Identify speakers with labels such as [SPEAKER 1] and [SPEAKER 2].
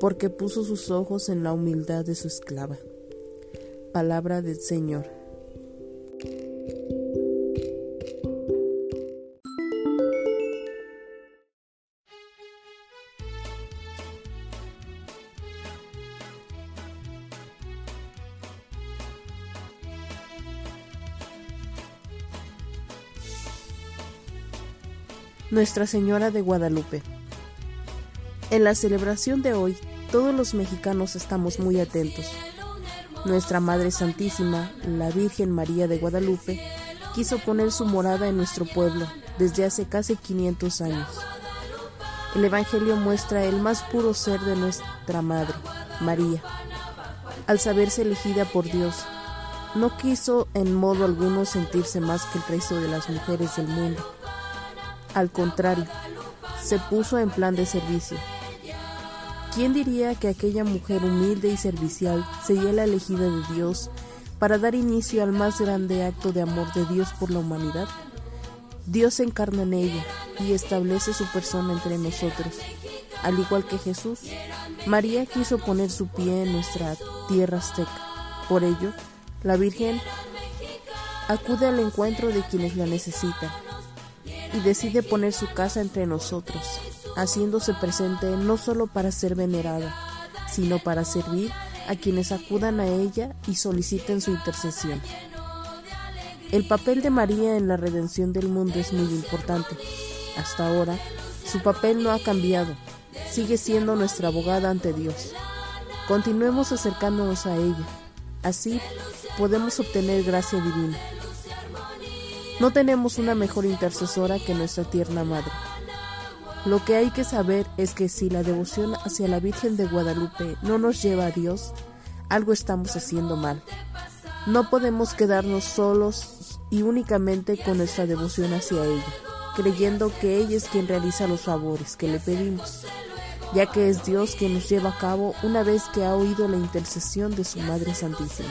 [SPEAKER 1] porque puso sus ojos en la humildad de su esclava. Palabra del Señor. Nuestra Señora de Guadalupe. En la celebración de hoy, todos los mexicanos estamos muy atentos. Nuestra Madre Santísima, la Virgen María de Guadalupe, quiso poner su morada en nuestro pueblo desde hace casi 500 años. El Evangelio muestra el más puro ser de nuestra Madre, María. Al saberse elegida por Dios, no quiso en modo alguno sentirse más que el resto de las mujeres del mundo. Al contrario, se puso en plan de servicio ¿Quién diría que aquella mujer humilde y servicial sería la elegida de Dios para dar inicio al más grande acto de amor de Dios por la humanidad? Dios se encarna en ella y establece su persona entre nosotros. Al igual que Jesús, María quiso poner su pie en nuestra tierra azteca. Por ello, la Virgen acude al encuentro de quienes la necesitan y decide poner su casa entre nosotros, haciéndose presente no solo para ser venerada, sino para servir a quienes acudan a ella y soliciten su intercesión. El papel de María en la redención del mundo es muy importante. Hasta ahora, su papel no ha cambiado, sigue siendo nuestra abogada ante Dios. Continuemos acercándonos a ella, así podemos obtener gracia divina. No tenemos una mejor intercesora que nuestra tierna Madre. Lo que hay que saber es que si la devoción hacia la Virgen de Guadalupe no nos lleva a Dios, algo estamos haciendo mal. No podemos quedarnos solos y únicamente con nuestra devoción hacia ella, creyendo que ella es quien realiza los favores que le pedimos, ya que es Dios quien nos lleva a cabo una vez que ha oído la intercesión de su Madre Santísima.